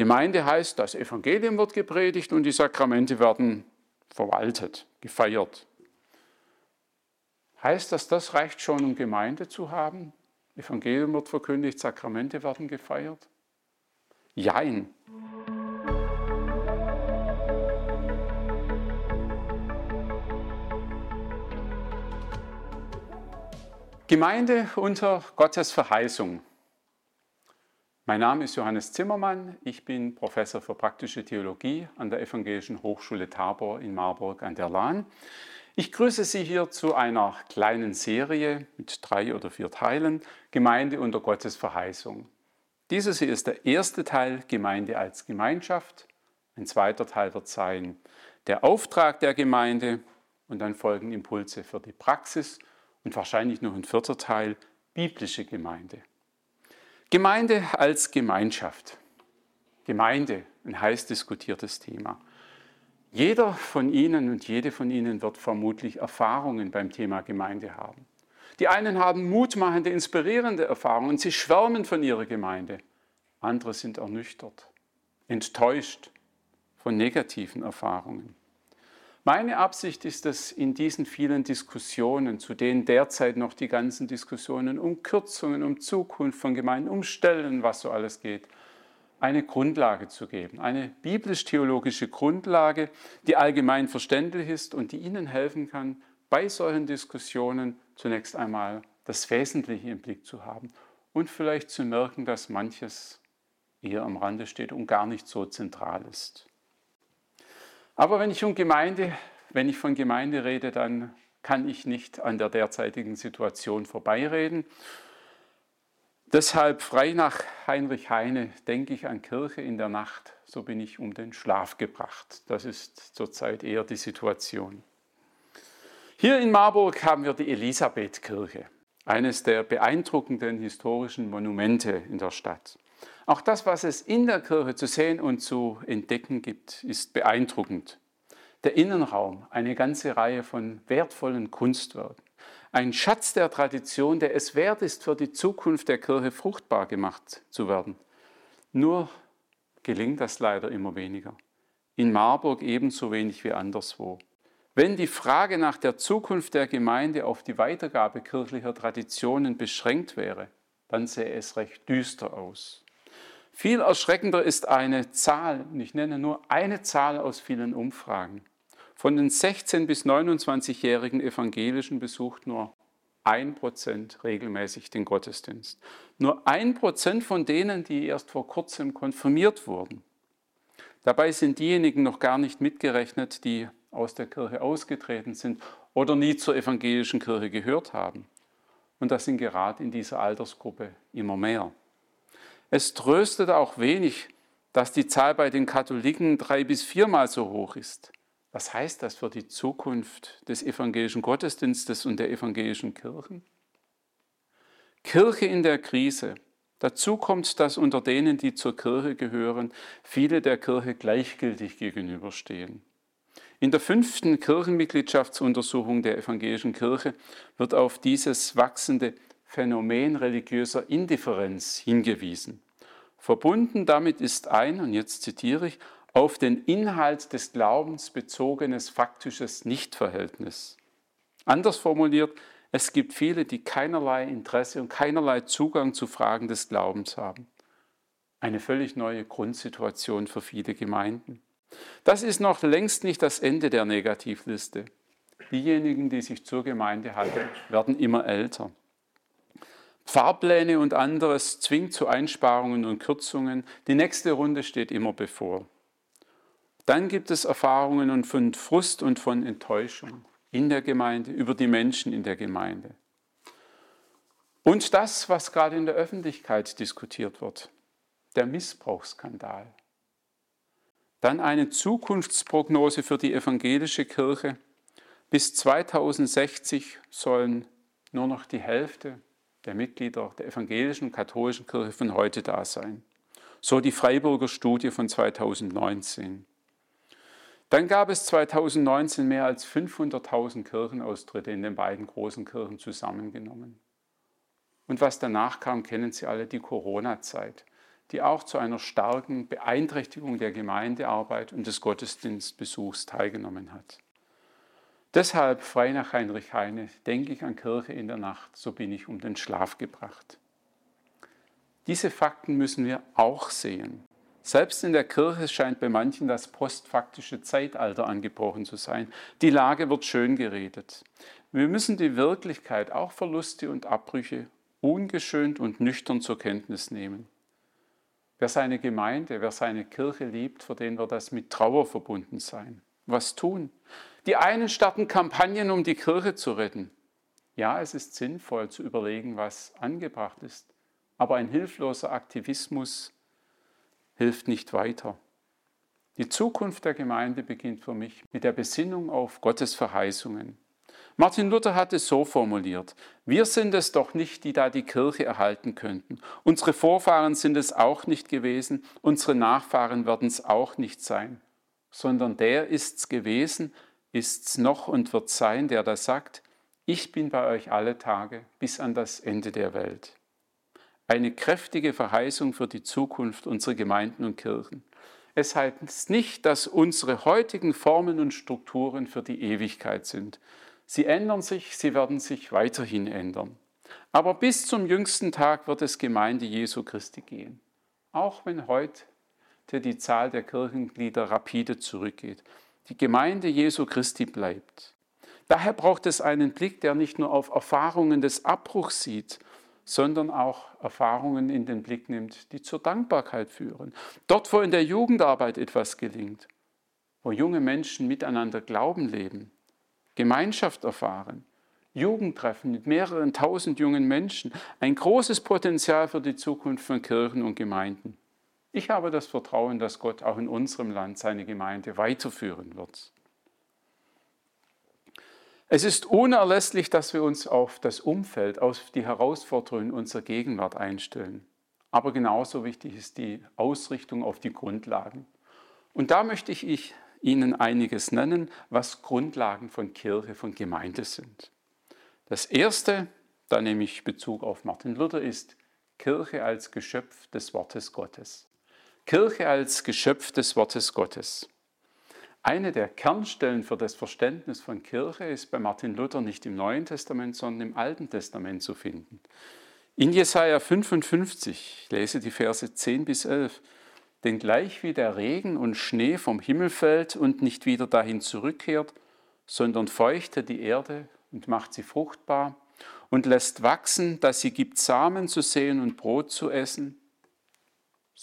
Gemeinde heißt, das Evangelium wird gepredigt und die Sakramente werden verwaltet, gefeiert. Heißt das, das reicht schon, um Gemeinde zu haben? Evangelium wird verkündigt, Sakramente werden gefeiert? Jein. Gemeinde unter Gottes Verheißung. Mein Name ist Johannes Zimmermann. Ich bin Professor für praktische Theologie an der Evangelischen Hochschule Tabor in Marburg an der Lahn. Ich grüße Sie hier zu einer kleinen Serie mit drei oder vier Teilen Gemeinde unter Gottes Verheißung. Dieses hier ist der erste Teil Gemeinde als Gemeinschaft. Ein zweiter Teil wird sein der Auftrag der Gemeinde und dann folgen Impulse für die Praxis und wahrscheinlich noch ein vierter Teil biblische Gemeinde. Gemeinde als Gemeinschaft. Gemeinde, ein heiß diskutiertes Thema. Jeder von Ihnen und jede von Ihnen wird vermutlich Erfahrungen beim Thema Gemeinde haben. Die einen haben mutmachende, inspirierende Erfahrungen und sie schwärmen von ihrer Gemeinde. Andere sind ernüchtert, enttäuscht von negativen Erfahrungen. Meine Absicht ist es, in diesen vielen Diskussionen, zu denen derzeit noch die ganzen Diskussionen um Kürzungen, um Zukunft von Gemeinden, um Stellen, was so alles geht, eine Grundlage zu geben, eine biblisch-theologische Grundlage, die allgemein verständlich ist und die Ihnen helfen kann, bei solchen Diskussionen zunächst einmal das Wesentliche im Blick zu haben und vielleicht zu merken, dass manches eher am Rande steht und gar nicht so zentral ist. Aber wenn ich um Gemeinde, wenn ich von Gemeinde rede, dann kann ich nicht an der derzeitigen Situation vorbeireden. Deshalb frei nach Heinrich Heine denke ich an Kirche in der Nacht, so bin ich um den Schlaf gebracht. Das ist zurzeit eher die Situation. Hier in Marburg haben wir die Elisabethkirche, eines der beeindruckenden historischen Monumente in der Stadt. Auch das, was es in der Kirche zu sehen und zu entdecken gibt, ist beeindruckend. Der Innenraum, eine ganze Reihe von wertvollen Kunstwerken. Ein Schatz der Tradition, der es wert ist, für die Zukunft der Kirche fruchtbar gemacht zu werden. Nur gelingt das leider immer weniger. In Marburg ebenso wenig wie anderswo. Wenn die Frage nach der Zukunft der Gemeinde auf die Weitergabe kirchlicher Traditionen beschränkt wäre, dann sähe es recht düster aus. Viel erschreckender ist eine Zahl, und ich nenne nur eine Zahl aus vielen Umfragen. Von den 16- bis 29-jährigen Evangelischen besucht nur ein Prozent regelmäßig den Gottesdienst. Nur ein Prozent von denen, die erst vor kurzem konfirmiert wurden. Dabei sind diejenigen noch gar nicht mitgerechnet, die aus der Kirche ausgetreten sind oder nie zur evangelischen Kirche gehört haben. Und das sind gerade in dieser Altersgruppe immer mehr. Es tröstet auch wenig, dass die Zahl bei den Katholiken drei bis viermal so hoch ist. Was heißt das für die Zukunft des evangelischen Gottesdienstes und der evangelischen Kirchen? Kirche in der Krise. Dazu kommt, dass unter denen, die zur Kirche gehören, viele der Kirche gleichgültig gegenüberstehen. In der fünften Kirchenmitgliedschaftsuntersuchung der evangelischen Kirche wird auf dieses wachsende Phänomen religiöser Indifferenz hingewiesen. Verbunden damit ist ein, und jetzt zitiere ich, auf den Inhalt des Glaubens bezogenes faktisches Nichtverhältnis. Anders formuliert, es gibt viele, die keinerlei Interesse und keinerlei Zugang zu Fragen des Glaubens haben. Eine völlig neue Grundsituation für viele Gemeinden. Das ist noch längst nicht das Ende der Negativliste. Diejenigen, die sich zur Gemeinde halten, werden immer älter. Fahrpläne und anderes zwingt zu Einsparungen und Kürzungen. Die nächste Runde steht immer bevor. Dann gibt es Erfahrungen von Frust und von Enttäuschung in der Gemeinde, über die Menschen in der Gemeinde. Und das, was gerade in der Öffentlichkeit diskutiert wird, der Missbrauchsskandal. Dann eine Zukunftsprognose für die evangelische Kirche. Bis 2060 sollen nur noch die Hälfte der Mitglieder der evangelischen und katholischen Kirche von heute da sein. So die Freiburger Studie von 2019. Dann gab es 2019 mehr als 500.000 Kirchenaustritte in den beiden großen Kirchen zusammengenommen. Und was danach kam, kennen Sie alle, die Corona-Zeit. die auch zu einer starken Beeinträchtigung der Gemeindearbeit und des Gottesdienstbesuchs teilgenommen hat. Deshalb, frei nach Heinrich Heine, denke ich an Kirche in der Nacht, so bin ich um den Schlaf gebracht. Diese Fakten müssen wir auch sehen. Selbst in der Kirche scheint bei manchen das postfaktische Zeitalter angebrochen zu sein. Die Lage wird schön geredet. Wir müssen die Wirklichkeit, auch Verluste und Abbrüche, ungeschönt und nüchtern zur Kenntnis nehmen. Wer seine Gemeinde, wer seine Kirche liebt, für den wird das mit Trauer verbunden sein. Was tun? Die einen starten Kampagnen, um die Kirche zu retten. Ja, es ist sinnvoll zu überlegen, was angebracht ist, aber ein hilfloser Aktivismus hilft nicht weiter. Die Zukunft der Gemeinde beginnt für mich mit der Besinnung auf Gottes Verheißungen. Martin Luther hat es so formuliert, wir sind es doch nicht, die da die Kirche erhalten könnten. Unsere Vorfahren sind es auch nicht gewesen, unsere Nachfahren werden es auch nicht sein, sondern der ist's gewesen, ist's noch und wird sein, der da sagt, ich bin bei euch alle Tage bis an das Ende der Welt eine kräftige Verheißung für die Zukunft unserer Gemeinden und Kirchen. Es heißt nicht, dass unsere heutigen Formen und Strukturen für die Ewigkeit sind. Sie ändern sich, sie werden sich weiterhin ändern. Aber bis zum jüngsten Tag wird es Gemeinde Jesu Christi gehen. Auch wenn heute die Zahl der Kirchenglieder rapide zurückgeht. Die Gemeinde Jesu Christi bleibt. Daher braucht es einen Blick, der nicht nur auf Erfahrungen des Abbruchs sieht, sondern auch Erfahrungen in den Blick nimmt, die zur Dankbarkeit führen. Dort, wo in der Jugendarbeit etwas gelingt, wo junge Menschen miteinander Glauben leben, Gemeinschaft erfahren, Jugendtreffen mit mehreren tausend jungen Menschen, ein großes Potenzial für die Zukunft von Kirchen und Gemeinden. Ich habe das Vertrauen, dass Gott auch in unserem Land seine Gemeinde weiterführen wird. Es ist unerlässlich, dass wir uns auf das Umfeld, auf die Herausforderungen unserer Gegenwart einstellen. Aber genauso wichtig ist die Ausrichtung auf die Grundlagen. Und da möchte ich Ihnen einiges nennen, was Grundlagen von Kirche, von Gemeinde sind. Das erste, da nehme ich Bezug auf Martin Luther, ist Kirche als Geschöpf des Wortes Gottes. Kirche als Geschöpf des Wortes Gottes. Eine der Kernstellen für das Verständnis von Kirche ist bei Martin Luther nicht im Neuen Testament, sondern im Alten Testament zu finden. In Jesaja 55, ich lese die Verse 10 bis 11, denn gleich wie der Regen und Schnee vom Himmel fällt und nicht wieder dahin zurückkehrt, sondern feuchtet die Erde und macht sie fruchtbar und lässt wachsen, dass sie gibt Samen zu sehen und Brot zu essen,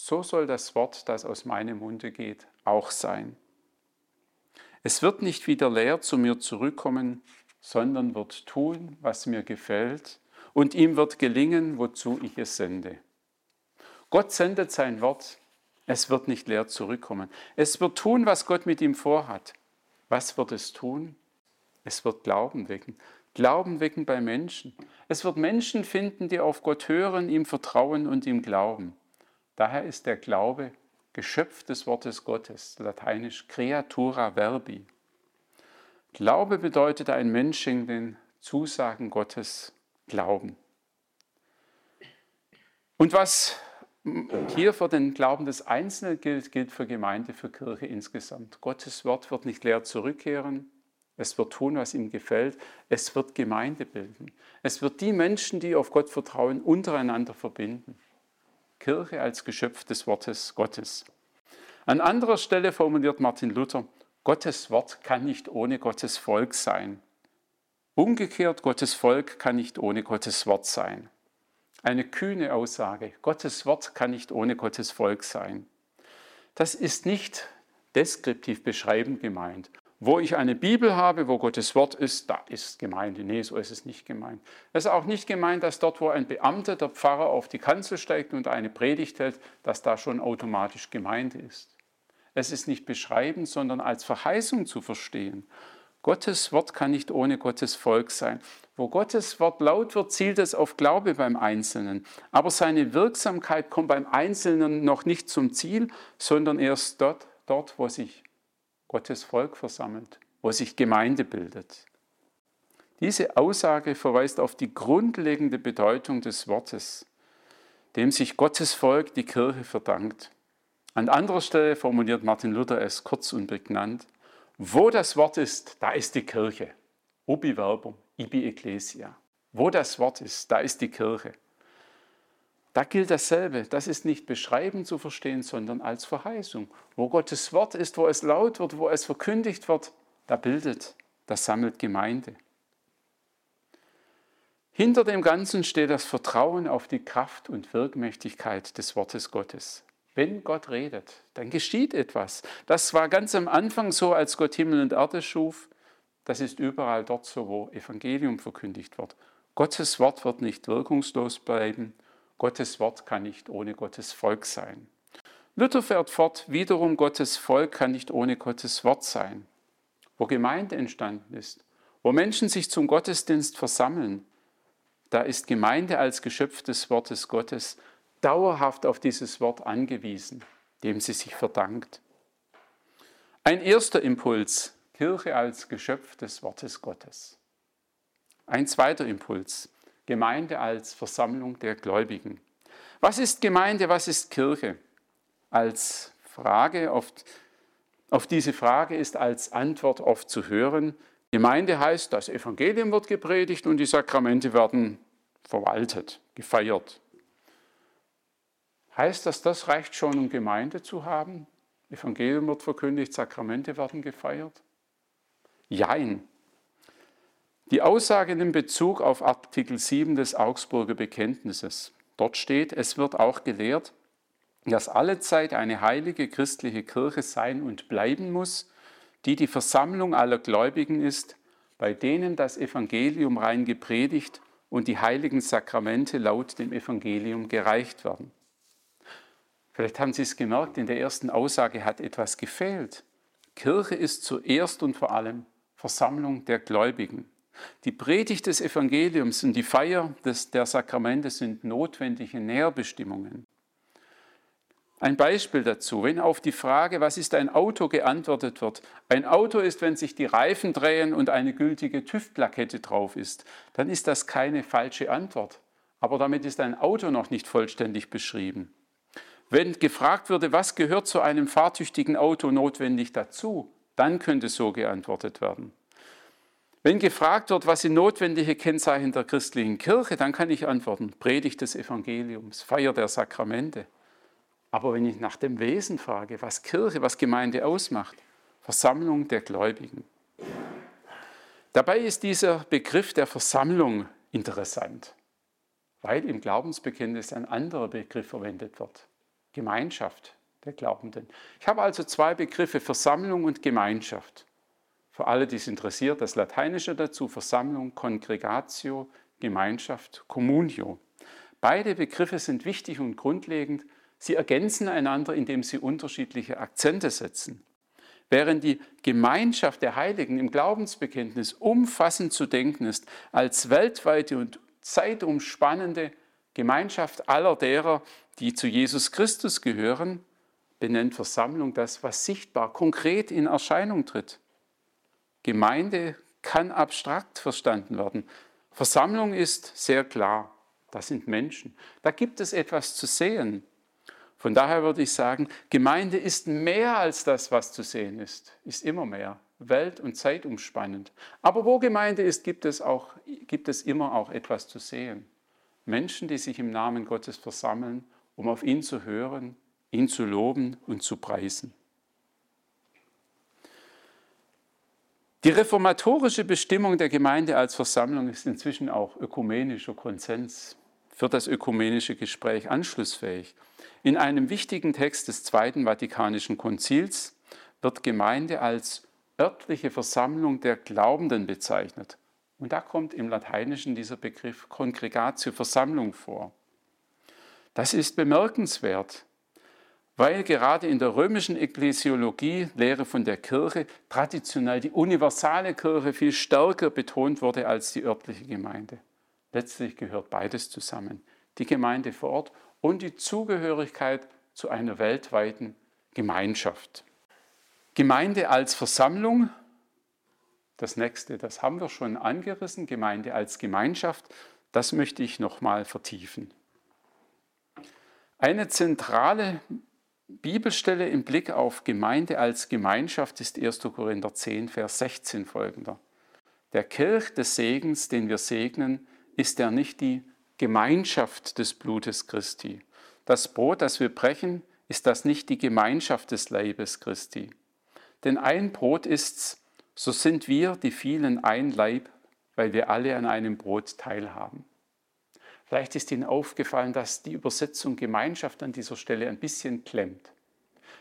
so soll das Wort, das aus meinem Munde geht, auch sein. Es wird nicht wieder leer zu mir zurückkommen, sondern wird tun, was mir gefällt, und ihm wird gelingen, wozu ich es sende. Gott sendet sein Wort, es wird nicht leer zurückkommen. Es wird tun, was Gott mit ihm vorhat. Was wird es tun? Es wird Glauben wecken. Glauben wecken bei Menschen. Es wird Menschen finden, die auf Gott hören, ihm vertrauen und ihm glauben. Daher ist der Glaube Geschöpf des Wortes Gottes, lateinisch Creatura Verbi. Glaube bedeutet, ein Mensch in den Zusagen Gottes glauben. Und was hier für den Glauben des Einzelnen gilt, gilt für Gemeinde, für Kirche insgesamt. Gottes Wort wird nicht leer zurückkehren. Es wird tun, was ihm gefällt. Es wird Gemeinde bilden. Es wird die Menschen, die auf Gott vertrauen, untereinander verbinden. Kirche als Geschöpf des Wortes Gottes. An anderer Stelle formuliert Martin Luther, Gottes Wort kann nicht ohne Gottes Volk sein. Umgekehrt, Gottes Volk kann nicht ohne Gottes Wort sein. Eine kühne Aussage. Gottes Wort kann nicht ohne Gottes Volk sein. Das ist nicht deskriptiv beschreibend gemeint. Wo ich eine Bibel habe, wo Gottes Wort ist, da ist Gemeinde. Nee, so ist es nicht gemeint. Es ist auch nicht gemeint, dass dort, wo ein Beamter, der Pfarrer auf die Kanzel steigt und eine Predigt hält, dass da schon automatisch Gemeinde ist. Es ist nicht beschreibend, sondern als Verheißung zu verstehen. Gottes Wort kann nicht ohne Gottes Volk sein. Wo Gottes Wort laut wird, zielt es auf Glaube beim Einzelnen. Aber seine Wirksamkeit kommt beim Einzelnen noch nicht zum Ziel, sondern erst dort, dort wo sich Gottes Volk versammelt, wo sich Gemeinde bildet. Diese Aussage verweist auf die grundlegende Bedeutung des Wortes. dem sich Gottes Volk die Kirche verdankt. An anderer Stelle formuliert Martin Luther es kurz und prägnant. Wo das Wort ist, da ist die Kirche. Ubi verbum, ibi ecclesia. Wo das Wort ist, da ist die Kirche. Da gilt dasselbe. Das ist nicht beschreiben zu verstehen, sondern als Verheißung. Wo Gottes Wort ist, wo es laut wird, wo es verkündigt wird, da bildet, das sammelt Gemeinde. Hinter dem Ganzen steht das Vertrauen auf die Kraft und Wirkmächtigkeit des Wortes Gottes. Wenn Gott redet, dann geschieht etwas. Das war ganz am Anfang so, als Gott Himmel und Erde schuf. Das ist überall dort so, wo Evangelium verkündigt wird. Gottes Wort wird nicht wirkungslos bleiben. Gottes Wort kann nicht ohne Gottes Volk sein. Luther fährt fort, wiederum Gottes Volk kann nicht ohne Gottes Wort sein. Wo Gemeinde entstanden ist, wo Menschen sich zum Gottesdienst versammeln, da ist Gemeinde als Geschöpf des Wortes Gottes dauerhaft auf dieses Wort angewiesen, dem sie sich verdankt. Ein erster Impuls, Kirche als Geschöpf des Wortes Gottes. Ein zweiter Impuls, Gemeinde als Versammlung der Gläubigen. Was ist Gemeinde, was ist Kirche? Als Frage, oft, auf diese Frage ist als Antwort oft zu hören, Gemeinde heißt, das Evangelium wird gepredigt und die Sakramente werden verwaltet, gefeiert. Heißt das, das reicht schon, um Gemeinde zu haben? Evangelium wird verkündigt, Sakramente werden gefeiert? Jein. Die Aussage nimmt Bezug auf Artikel 7 des Augsburger Bekenntnisses. Dort steht, es wird auch gelehrt, dass alle Zeit eine heilige christliche Kirche sein und bleiben muss, die die Versammlung aller Gläubigen ist, bei denen das Evangelium rein gepredigt und die heiligen Sakramente laut dem Evangelium gereicht werden. Vielleicht haben Sie es gemerkt, in der ersten Aussage hat etwas gefehlt. Kirche ist zuerst und vor allem Versammlung der Gläubigen. Die Predigt des Evangeliums und die Feier des, der Sakramente sind notwendige Nährbestimmungen. Ein Beispiel dazu, wenn auf die Frage, was ist ein Auto, geantwortet wird, ein Auto ist, wenn sich die Reifen drehen und eine gültige TÜV-Plakette drauf ist, dann ist das keine falsche Antwort. Aber damit ist ein Auto noch nicht vollständig beschrieben. Wenn gefragt würde, was gehört zu einem fahrtüchtigen Auto notwendig dazu, dann könnte so geantwortet werden. Wenn gefragt wird, was sind notwendige Kennzeichen der christlichen Kirche, dann kann ich antworten, Predigt des Evangeliums, Feier der Sakramente. Aber wenn ich nach dem Wesen frage, was Kirche, was Gemeinde ausmacht, Versammlung der Gläubigen. Dabei ist dieser Begriff der Versammlung interessant, weil im Glaubensbekenntnis ein anderer Begriff verwendet wird. Gemeinschaft der Glaubenden. Ich habe also zwei Begriffe, Versammlung und Gemeinschaft. Für alle, die es interessiert, das Lateinische dazu, Versammlung, Congregatio, Gemeinschaft, Communio. Beide Begriffe sind wichtig und grundlegend Sie ergänzen einander, indem sie unterschiedliche Akzente setzen. Während die Gemeinschaft der Heiligen im Glaubensbekenntnis umfassend zu denken ist als weltweite und zeitumspannende Gemeinschaft aller derer, die zu Jesus Christus gehören, benennt Versammlung das, was sichtbar, konkret in Erscheinung tritt. Gemeinde kann abstrakt verstanden werden. Versammlung ist sehr klar. Das sind Menschen. Da gibt es etwas zu sehen. Von daher würde ich sagen, Gemeinde ist mehr als das, was zu sehen ist, ist immer mehr, welt- und zeitumspannend. Aber wo Gemeinde ist, gibt es, auch, gibt es immer auch etwas zu sehen. Menschen, die sich im Namen Gottes versammeln, um auf ihn zu hören, ihn zu loben und zu preisen. Die reformatorische Bestimmung der Gemeinde als Versammlung ist inzwischen auch ökumenischer Konsens für das ökumenische Gespräch anschlussfähig. In einem wichtigen Text des Zweiten Vatikanischen Konzils wird Gemeinde als örtliche Versammlung der Glaubenden bezeichnet. Und da kommt im Lateinischen dieser Begriff Congregatio Versammlung vor. Das ist bemerkenswert, weil gerade in der römischen Ekklesiologie, Lehre von der Kirche, traditionell die universale Kirche viel stärker betont wurde als die örtliche Gemeinde. Letztlich gehört beides zusammen. Die Gemeinde vor Ort und die Zugehörigkeit zu einer weltweiten Gemeinschaft. Gemeinde als Versammlung, das nächste, das haben wir schon angerissen, Gemeinde als Gemeinschaft, das möchte ich nochmal vertiefen. Eine zentrale Bibelstelle im Blick auf Gemeinde als Gemeinschaft ist 1. Korinther 10, Vers 16 folgender. Der Kirch des Segens, den wir segnen, ist er nicht die Gemeinschaft des Blutes Christi. Das Brot, das wir brechen, ist das nicht die Gemeinschaft des Leibes Christi. Denn ein Brot ist's, so sind wir, die vielen, ein Leib, weil wir alle an einem Brot teilhaben. Vielleicht ist Ihnen aufgefallen, dass die Übersetzung Gemeinschaft an dieser Stelle ein bisschen klemmt.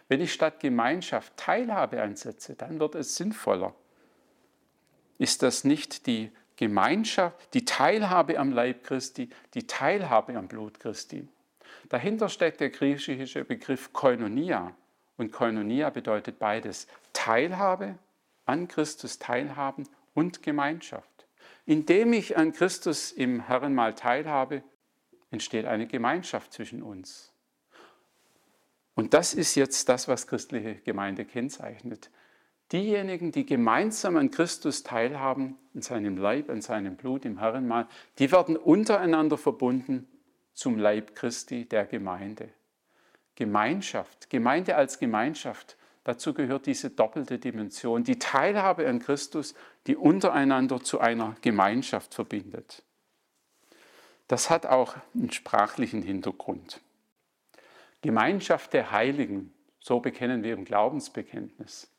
Wenn ich statt Gemeinschaft Teilhabe einsetze, dann wird es sinnvoller. Ist das nicht die Gemeinschaft, die Teilhabe am Leib Christi, die Teilhabe am Blut Christi? Dahinter steckt der griechische Begriff Koinonia. Und Koinonia bedeutet beides. Teilhabe, an Christus teilhaben und Gemeinschaft. Indem ich an Christus im Herrn mal teilhabe, entsteht eine Gemeinschaft zwischen uns. Und das ist jetzt das, was christliche Gemeinde kennzeichnet. Diejenigen, die gemeinsam an Christus teilhaben, in seinem Leib, an seinem Blut, im Herrenmahl, die werden untereinander verbunden zum Leib Christi, der Gemeinde. Gemeinschaft, Gemeinde als Gemeinschaft Dazu gehört diese doppelte Dimension, die Teilhabe an Christus, die untereinander zu einer Gemeinschaft verbindet. Das hat auch einen sprachlichen Hintergrund. Gemeinschaft der Heiligen, so bekennen wir im Glaubensbekenntnis.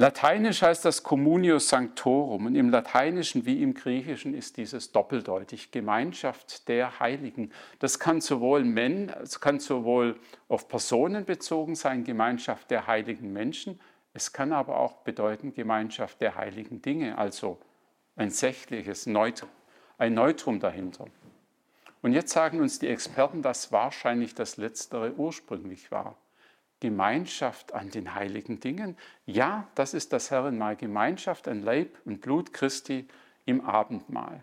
Lateinisch heißt das Communio Sanctorum und im Lateinischen wie im Griechischen ist dieses doppeldeutig, Gemeinschaft der Heiligen. Das kann sowohl, Men, es kann sowohl auf Personen bezogen sein, Gemeinschaft der heiligen Menschen, es kann aber auch bedeuten Gemeinschaft der heiligen Dinge, also ein sächliches Neutrum, ein Neutrum dahinter. Und jetzt sagen uns die Experten, dass wahrscheinlich das Letztere ursprünglich war. Gemeinschaft an den heiligen Dingen. Ja, das ist das Herrenmahl, Gemeinschaft an Leib und Blut Christi im Abendmahl.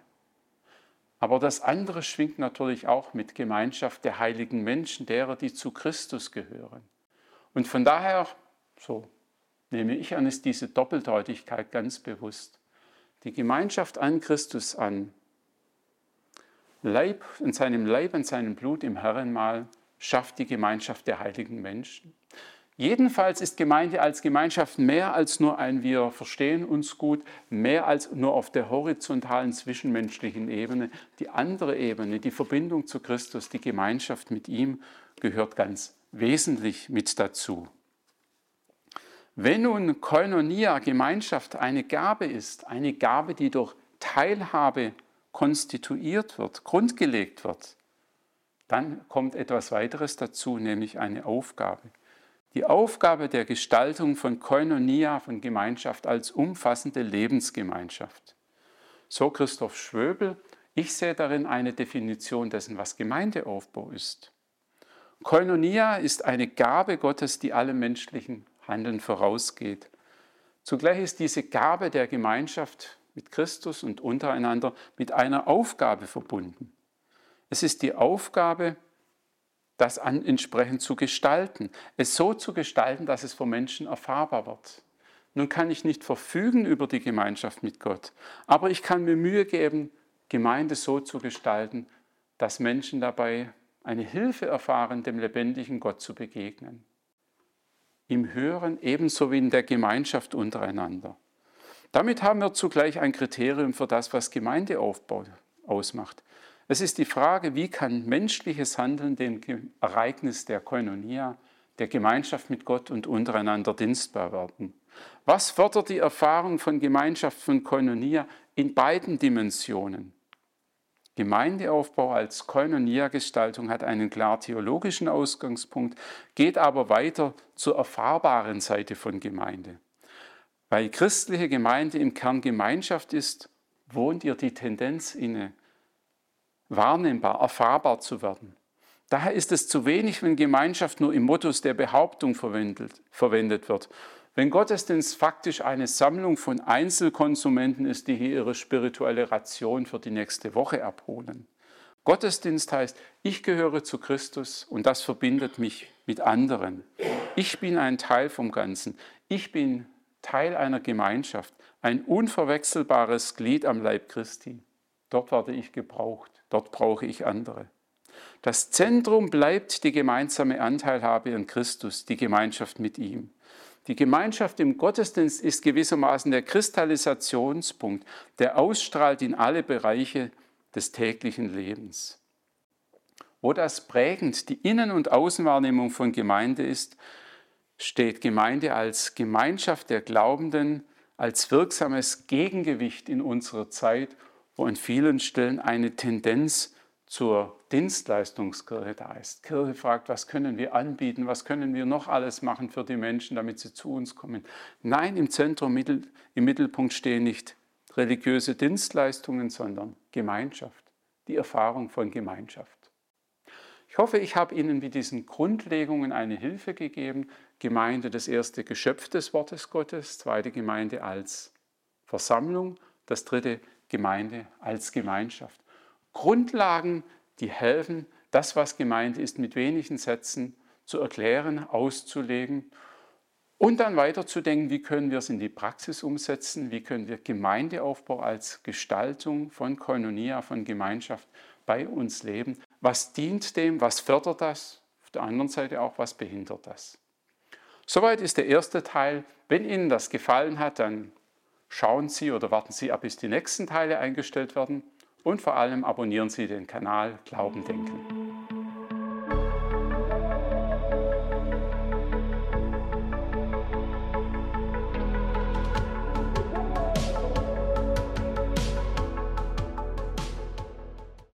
Aber das andere schwingt natürlich auch mit Gemeinschaft der heiligen Menschen, derer, die zu Christus gehören. Und von daher, so nehme ich an, ist diese Doppeldeutigkeit ganz bewusst. Die Gemeinschaft an Christus an, Leib, in seinem Leib, in seinem Blut im Herrenmahl, schafft die Gemeinschaft der heiligen Menschen. Jedenfalls ist Gemeinde als Gemeinschaft mehr als nur ein Wir verstehen uns gut, mehr als nur auf der horizontalen zwischenmenschlichen Ebene. Die andere Ebene, die Verbindung zu Christus, die Gemeinschaft mit ihm, gehört ganz wesentlich mit dazu. Wenn nun Koinonia, Gemeinschaft, eine Gabe ist, eine Gabe, die durch Teilhabe konstituiert wird, grundgelegt wird, dann kommt etwas weiteres dazu, nämlich eine Aufgabe. Die Aufgabe der Gestaltung von Koinonia, von Gemeinschaft als umfassende Lebensgemeinschaft. So Christoph Schwöbel, ich sehe darin eine Definition dessen, was Gemeindeaufbau ist. Koinonia ist eine Gabe Gottes, die allem menschlichen Handeln vorausgeht. Zugleich ist diese Gabe der Gemeinschaft mit Christus und untereinander mit einer Aufgabe verbunden. Es ist die Aufgabe, das entsprechend zu gestalten, es so zu gestalten, dass es für Menschen erfahrbar wird. Nun kann ich nicht verfügen über die Gemeinschaft mit Gott, aber ich kann mir Mühe geben, Gemeinde so zu gestalten, dass Menschen dabei eine Hilfe erfahren, dem lebendigen Gott zu begegnen. Im Hören ebenso wie in der Gemeinschaft untereinander. Damit haben wir zugleich ein Kriterium für das, was Gemeindeaufbau ausmacht. Es ist die Frage, wie kann menschliches Handeln dem Ereignis der Koinonia, der Gemeinschaft mit Gott und untereinander dienstbar werden? Was fördert die Erfahrung von Gemeinschaft von Koinonia in beiden Dimensionen? Gemeindeaufbau als Koinonia-Gestaltung hat einen klar theologischen Ausgangspunkt, geht aber weiter zur erfahrbaren Seite von Gemeinde. Weil christliche Gemeinde im Kern Gemeinschaft ist, wohnt ihr die Tendenz inne, wahrnehmbar, erfahrbar zu werden. Daher ist es zu wenig, wenn Gemeinschaft nur im Modus der Behauptung verwendet, verwendet wird. Wenn Gottesdienst faktisch eine Sammlung von Einzelkonsumenten ist, die hier ihre spirituelle Ration für die nächste Woche abholen. Gottesdienst heißt, ich gehöre zu Christus und das verbindet mich mit anderen. Ich bin ein Teil vom Ganzen. Ich bin Teil einer Gemeinschaft, ein unverwechselbares Glied am Leib Christi. Dort werde ich gebraucht, dort brauche ich andere. Das Zentrum bleibt die gemeinsame Anteilhabe an Christus, die Gemeinschaft mit ihm. Die Gemeinschaft im Gottesdienst ist gewissermaßen der Kristallisationspunkt, der ausstrahlt in alle Bereiche des täglichen Lebens. Wo das prägend die Innen- und Außenwahrnehmung von Gemeinde ist, steht Gemeinde als Gemeinschaft der Glaubenden, als wirksames Gegengewicht in unserer Zeit, wo an vielen Stellen eine Tendenz zur Dienstleistungskirche da ist. Kirche fragt, was können wir anbieten, was können wir noch alles machen für die Menschen, damit sie zu uns kommen. Nein, im Zentrum, im Mittelpunkt stehen nicht religiöse Dienstleistungen, sondern Gemeinschaft, die Erfahrung von Gemeinschaft. Ich hoffe, ich habe Ihnen mit diesen Grundlegungen eine Hilfe gegeben. Gemeinde, das erste Geschöpf des Wortes Gottes, zweite Gemeinde als Versammlung, das dritte Gemeinde als Gemeinschaft. Grundlagen, die helfen, das, was gemeint ist, mit wenigen Sätzen zu erklären, auszulegen und dann weiterzudenken, wie können wir es in die Praxis umsetzen, wie können wir Gemeindeaufbau als Gestaltung von Koinonia, von Gemeinschaft bei uns leben. Was dient dem, was fördert das? Auf der anderen Seite auch, was behindert das? Soweit ist der erste Teil. Wenn Ihnen das gefallen hat, dann schauen Sie oder warten Sie ab, bis die nächsten Teile eingestellt werden und vor allem abonnieren Sie den Kanal Glauben denken.